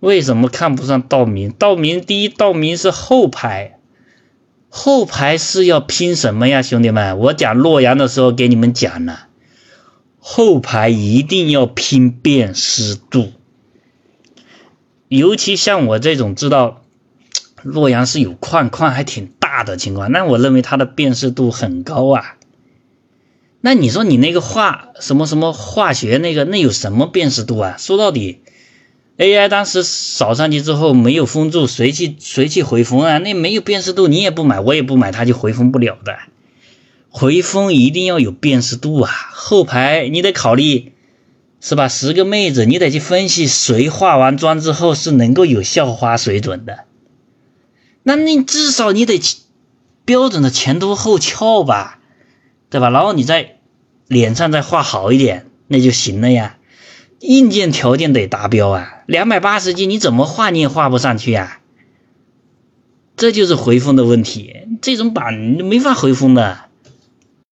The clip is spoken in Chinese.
为什么看不上道明？道明第一，道明是后排，后排是要拼什么呀，兄弟们？我讲洛阳的时候给你们讲了，后排一定要拼辨识度，尤其像我这种知道洛阳是有矿，矿还挺大的情况，那我认为它的辨识度很高啊。那你说你那个化什么什么化学那个，那有什么辨识度啊？说到底。AI 当时扫上去之后没有封住，谁去谁去回封啊？那没有辨识度，你也不买，我也不买，它就回封不了的。回封一定要有辨识度啊！后排你得考虑，是吧？十个妹子，你得去分析谁化完妆之后是能够有校花水准的。那你至少你得标准的前凸后翘吧，对吧？然后你在脸上再画好一点，那就行了呀。硬件条件得达标啊！两百八十 G 你怎么画你也画不上去啊？这就是回风的问题，这种板没法回风的。